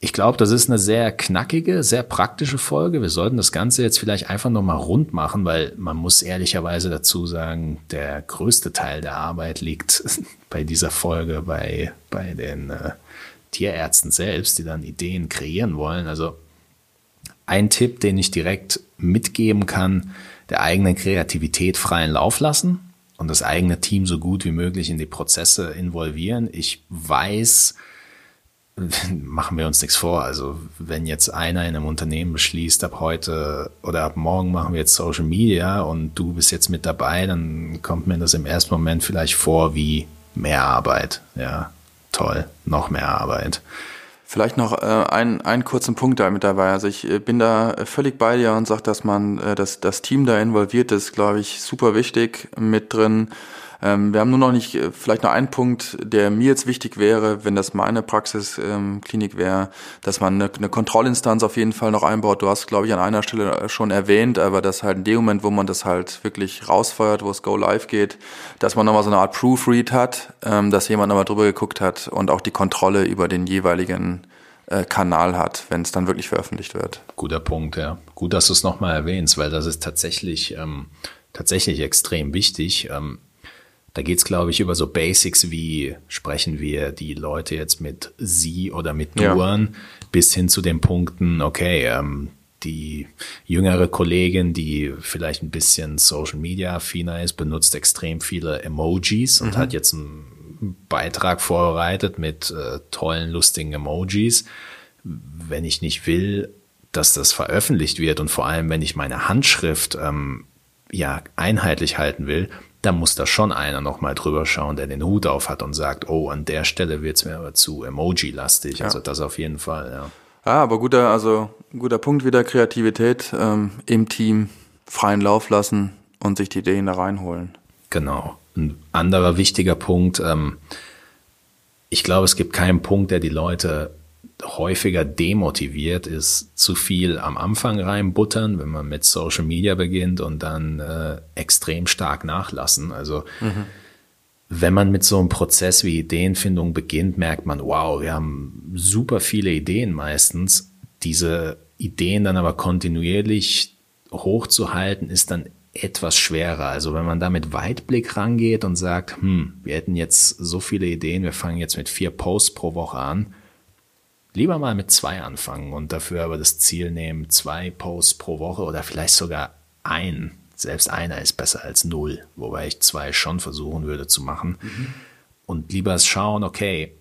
Ich glaube, das ist eine sehr knackige, sehr praktische Folge. Wir sollten das Ganze jetzt vielleicht einfach nochmal rund machen, weil man muss ehrlicherweise dazu sagen, der größte Teil der Arbeit liegt [laughs] bei dieser Folge bei, bei den äh, Tierärzten selbst, die dann Ideen kreieren wollen. Also ein Tipp, den ich direkt mitgeben kann, der eigenen Kreativität freien Lauf lassen und das eigene Team so gut wie möglich in die Prozesse involvieren. Ich weiß, [laughs] machen wir uns nichts vor. Also wenn jetzt einer in einem Unternehmen beschließt, ab heute oder ab morgen machen wir jetzt Social Media und du bist jetzt mit dabei, dann kommt mir das im ersten Moment vielleicht vor wie mehr Arbeit. Ja, toll, noch mehr Arbeit. Vielleicht noch äh, ein, einen kurzen Punkt da mit dabei. Also ich äh, bin da völlig bei dir und sage, dass man, äh, dass das Team da involviert ist, glaube ich, super wichtig mit drin. Ähm, wir haben nur noch nicht, äh, vielleicht noch einen Punkt, der mir jetzt wichtig wäre, wenn das meine Praxisklinik ähm, wäre, dass man eine, eine, Kontrollinstanz auf jeden Fall noch einbaut. Du hast, glaube ich, an einer Stelle schon erwähnt, aber dass halt in dem Moment, wo man das halt wirklich rausfeuert, wo es Go Live geht, dass man nochmal so eine Art Proofread hat, ähm, dass jemand nochmal drüber geguckt hat und auch die Kontrolle über den jeweiligen äh, Kanal hat, wenn es dann wirklich veröffentlicht wird. Guter Punkt, ja. Gut, dass du es nochmal erwähnst, weil das ist tatsächlich, ähm, tatsächlich extrem wichtig. Ähm, da geht's, glaube ich, über so Basics wie sprechen wir die Leute jetzt mit sie oder mit duan, ja. bis hin zu den Punkten, okay, ähm, die jüngere Kollegin, die vielleicht ein bisschen Social Media affiner ist, benutzt extrem viele Emojis und mhm. hat jetzt einen Beitrag vorbereitet mit äh, tollen, lustigen Emojis. Wenn ich nicht will, dass das veröffentlicht wird und vor allem, wenn ich meine Handschrift ähm, ja einheitlich halten will, da muss da schon einer nochmal drüber schauen, der den Hut auf hat und sagt, oh, an der Stelle wird's mir aber zu Emoji-lastig. Ja. Also das auf jeden Fall, ja. Ja, aber guter, also guter Punkt wieder Kreativität ähm, im Team freien Lauf lassen und sich die Ideen da reinholen. Genau. Ein anderer wichtiger Punkt, ähm, ich glaube, es gibt keinen Punkt, der die Leute häufiger demotiviert, ist zu viel am Anfang reinbuttern, wenn man mit Social Media beginnt und dann äh, extrem stark nachlassen. Also mhm. wenn man mit so einem Prozess wie Ideenfindung beginnt, merkt man, wow, wir haben super viele Ideen meistens. Diese Ideen dann aber kontinuierlich hochzuhalten, ist dann etwas schwerer. Also wenn man da mit Weitblick rangeht und sagt, hm, wir hätten jetzt so viele Ideen, wir fangen jetzt mit vier Posts pro Woche an, lieber mal mit zwei anfangen und dafür aber das Ziel nehmen, zwei Posts pro Woche oder vielleicht sogar ein. Selbst einer ist besser als null, wobei ich zwei schon versuchen würde zu machen. Mhm. Und lieber schauen, okay,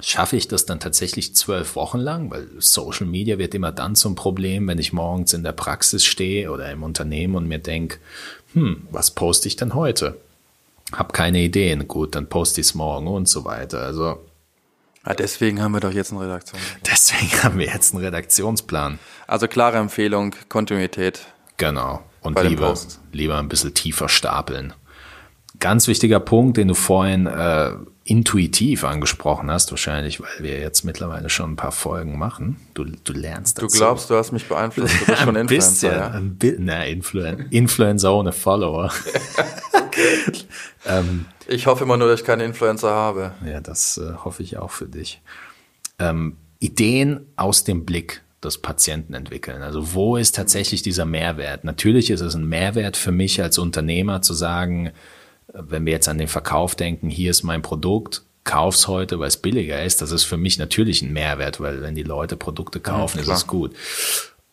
schaffe ich das dann tatsächlich zwölf Wochen lang? Weil Social Media wird immer dann zum Problem, wenn ich morgens in der Praxis stehe oder im Unternehmen und mir denke, hm, was poste ich denn heute? Hab keine Ideen. Gut, dann poste ich es morgen und so weiter. Also Ah, deswegen haben wir doch jetzt einen Redaktionsplan. Deswegen haben wir jetzt einen Redaktionsplan. Also klare Empfehlung, Kontinuität. Genau. Und lieber, lieber ein bisschen tiefer stapeln. Ganz wichtiger Punkt, den du vorhin äh, intuitiv angesprochen hast, wahrscheinlich, weil wir jetzt mittlerweile schon ein paar Folgen machen. Du, du lernst dazu. Du glaubst, du hast mich beeinflusst. Du bist [laughs] schon Influencer, ja? Ein bisschen, na, Influen Influencer ohne Follower. [laughs] ähm, ich hoffe immer nur, dass ich keine Influencer habe. Ja, das äh, hoffe ich auch für dich. Ähm, Ideen aus dem Blick des Patienten entwickeln. Also wo ist tatsächlich dieser Mehrwert? Natürlich ist es ein Mehrwert für mich als Unternehmer zu sagen, wenn wir jetzt an den Verkauf denken, hier ist mein Produkt, kauf's heute, weil es billiger ist. Das ist für mich natürlich ein Mehrwert, weil wenn die Leute Produkte kaufen, ja, ist es gut.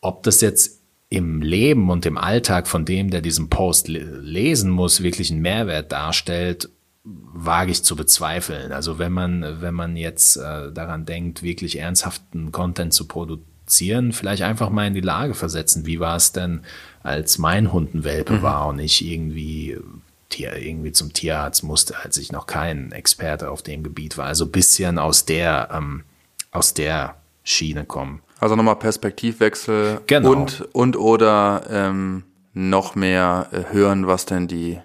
Ob das jetzt im Leben und im Alltag von dem, der diesen Post lesen muss, wirklich einen Mehrwert darstellt, wage ich zu bezweifeln. Also wenn man, wenn man jetzt äh, daran denkt, wirklich ernsthaften Content zu produzieren, vielleicht einfach mal in die Lage versetzen, wie war es denn, als mein Hund ein Welpe mhm. war und ich irgendwie Tier, irgendwie zum Tierarzt musste, als ich noch kein Experte auf dem Gebiet war. Also bisschen aus der, ähm, aus der Schiene kommen. Also nochmal Perspektivwechsel genau. und, und oder ähm, noch mehr äh, hören, was denn die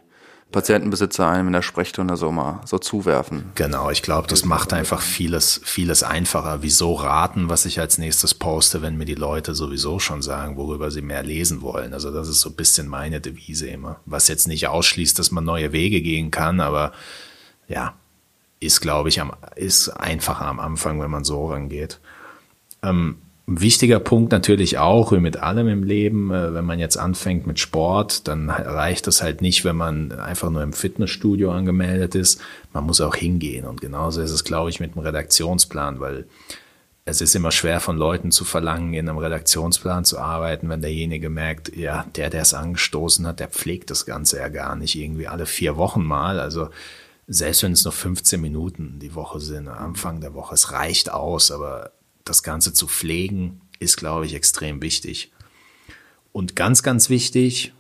Patientenbesitzer einem in der Sprechstunde so mal so zuwerfen. Genau, ich glaube, das macht einfach vieles, vieles einfacher. Wieso raten, was ich als nächstes poste, wenn mir die Leute sowieso schon sagen, worüber sie mehr lesen wollen. Also das ist so ein bisschen meine Devise immer. Was jetzt nicht ausschließt, dass man neue Wege gehen kann, aber ja, ist, glaube ich, am, ist einfacher am Anfang, wenn man so rangeht. Ähm, ein wichtiger Punkt natürlich auch, wie mit allem im Leben, äh, wenn man jetzt anfängt mit Sport, dann reicht das halt nicht, wenn man einfach nur im Fitnessstudio angemeldet ist. Man muss auch hingehen. Und genauso ist es, glaube ich, mit dem Redaktionsplan, weil es ist immer schwer von Leuten zu verlangen, in einem Redaktionsplan zu arbeiten, wenn derjenige merkt, ja, der, der es angestoßen hat, der pflegt das Ganze ja gar nicht irgendwie alle vier Wochen mal. Also selbst wenn es nur 15 Minuten die Woche sind, Anfang der Woche, es reicht aus, aber das Ganze zu pflegen, ist, glaube ich, extrem wichtig. Und ganz, ganz wichtig,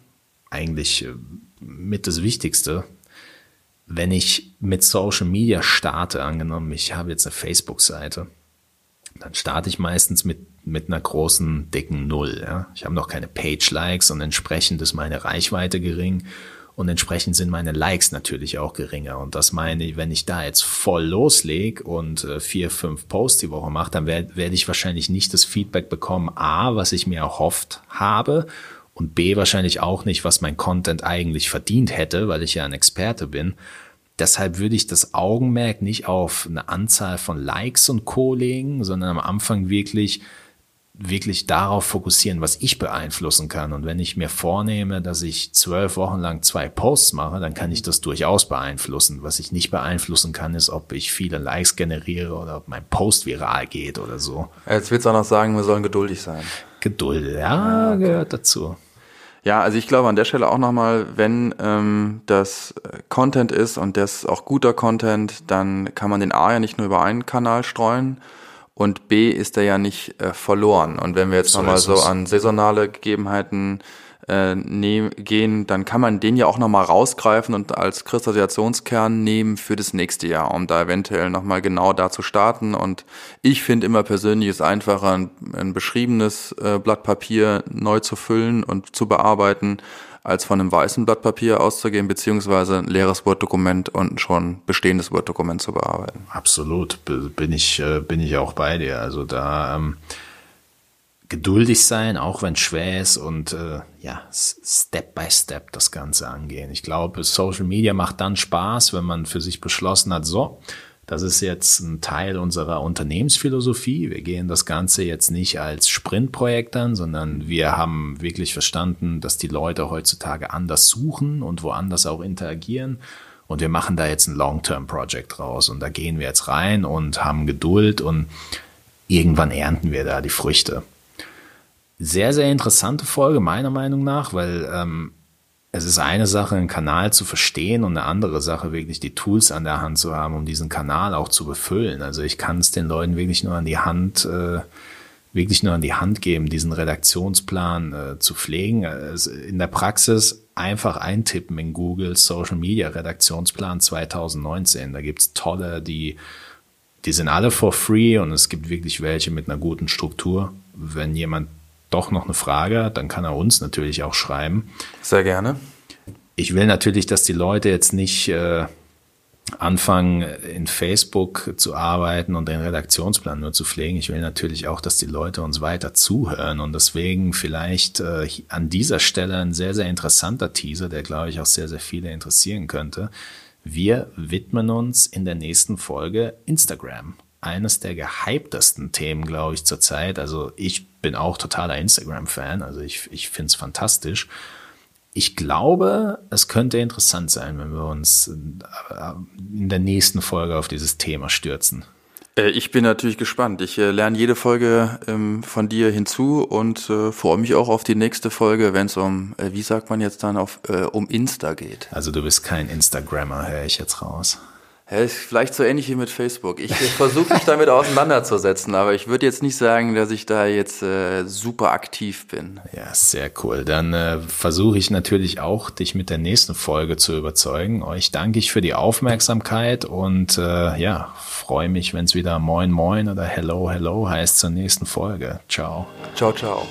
eigentlich äh, mit das Wichtigste, wenn ich mit Social Media starte, angenommen, ich habe jetzt eine Facebook-Seite, dann starte ich meistens mit, mit einer großen, dicken Null. Ja? Ich habe noch keine Page-Likes und entsprechend ist meine Reichweite gering und entsprechend sind meine Likes natürlich auch geringer. Und das meine ich, wenn ich da jetzt voll loslege und äh, vier, fünf Posts die Woche mache, dann werde werd ich wahrscheinlich nicht das Feedback bekommen, A, was ich mir erhofft habe und B, wahrscheinlich auch nicht, was mein Content eigentlich verdient hätte, weil ich ja ein Experte bin. Deshalb würde ich das Augenmerk nicht auf eine Anzahl von Likes und Co. legen, sondern am Anfang wirklich wirklich darauf fokussieren, was ich beeinflussen kann. Und wenn ich mir vornehme, dass ich zwölf Wochen lang zwei Posts mache, dann kann ich das durchaus beeinflussen. Was ich nicht beeinflussen kann, ist, ob ich viele Likes generiere oder ob mein Post viral geht oder so. Jetzt willst du auch noch sagen, wir sollen geduldig sein. Geduld, ja, okay. gehört dazu. Ja, also ich glaube an der Stelle auch nochmal, wenn ähm, das Content ist und das auch guter Content, dann kann man den A ja nicht nur über einen Kanal streuen, und B ist er ja nicht äh, verloren. Und wenn wir jetzt so nochmal so an saisonale Gegebenheiten äh, nehm, gehen, dann kann man den ja auch nochmal rausgreifen und als Kristallisationskern nehmen für das nächste Jahr, um da eventuell nochmal genau da zu starten. Und ich finde immer persönlich ist einfacher, ein, ein beschriebenes äh, Blatt Papier neu zu füllen und zu bearbeiten, als von einem weißen Blatt Papier auszugehen, beziehungsweise ein leeres Word-Dokument und schon bestehendes Word-Dokument zu bearbeiten. Absolut, bin ich, äh, bin ich auch bei dir. Also da ähm, geduldig sein, auch wenn schwer ist und äh, ja, Step by Step das Ganze angehen. Ich glaube, Social Media macht dann Spaß, wenn man für sich beschlossen hat, so, das ist jetzt ein Teil unserer Unternehmensphilosophie. Wir gehen das Ganze jetzt nicht als Sprintprojekt an, sondern wir haben wirklich verstanden, dass die Leute heutzutage anders suchen und woanders auch interagieren. Und wir machen da jetzt ein Long-Term-Project raus. Und da gehen wir jetzt rein und haben Geduld und irgendwann ernten wir da die Früchte. Sehr, sehr interessante Folge meiner Meinung nach, weil ähm, es ist eine Sache, einen Kanal zu verstehen und eine andere Sache, wirklich die Tools an der Hand zu haben, um diesen Kanal auch zu befüllen. Also ich kann es den Leuten wirklich nur an die Hand, äh, wirklich nur an die Hand geben, diesen Redaktionsplan äh, zu pflegen. Also in der Praxis einfach eintippen in Google Social Media Redaktionsplan 2019. Da gibt's tolle, die, die sind alle for free und es gibt wirklich welche mit einer guten Struktur. Wenn jemand doch noch eine Frage hat, dann kann er uns natürlich auch schreiben. Sehr gerne. Ich will natürlich, dass die Leute jetzt nicht äh, anfangen, in Facebook zu arbeiten und den Redaktionsplan nur zu pflegen. Ich will natürlich auch, dass die Leute uns weiter zuhören und deswegen vielleicht äh, an dieser Stelle ein sehr, sehr interessanter Teaser, der, glaube ich, auch sehr, sehr viele interessieren könnte. Wir widmen uns in der nächsten Folge Instagram eines der gehyptesten Themen, glaube ich, zurzeit. Also ich bin auch totaler Instagram-Fan, also ich, ich finde es fantastisch. Ich glaube, es könnte interessant sein, wenn wir uns äh, in der nächsten Folge auf dieses Thema stürzen. Äh, ich bin natürlich gespannt. Ich äh, lerne jede Folge ähm, von dir hinzu und äh, freue mich auch auf die nächste Folge, wenn es um, äh, wie sagt man jetzt dann, auf, um Insta geht. Also du bist kein Instagrammer, höre ich jetzt raus. Ja, ist vielleicht so ähnlich wie mit Facebook. Ich versuche mich damit auseinanderzusetzen, aber ich würde jetzt nicht sagen, dass ich da jetzt äh, super aktiv bin. Ja, sehr cool. Dann äh, versuche ich natürlich auch, dich mit der nächsten Folge zu überzeugen. Euch danke ich für die Aufmerksamkeit und äh, ja, freue mich, wenn es wieder Moin Moin oder Hello Hello heißt zur nächsten Folge. Ciao. Ciao, ciao.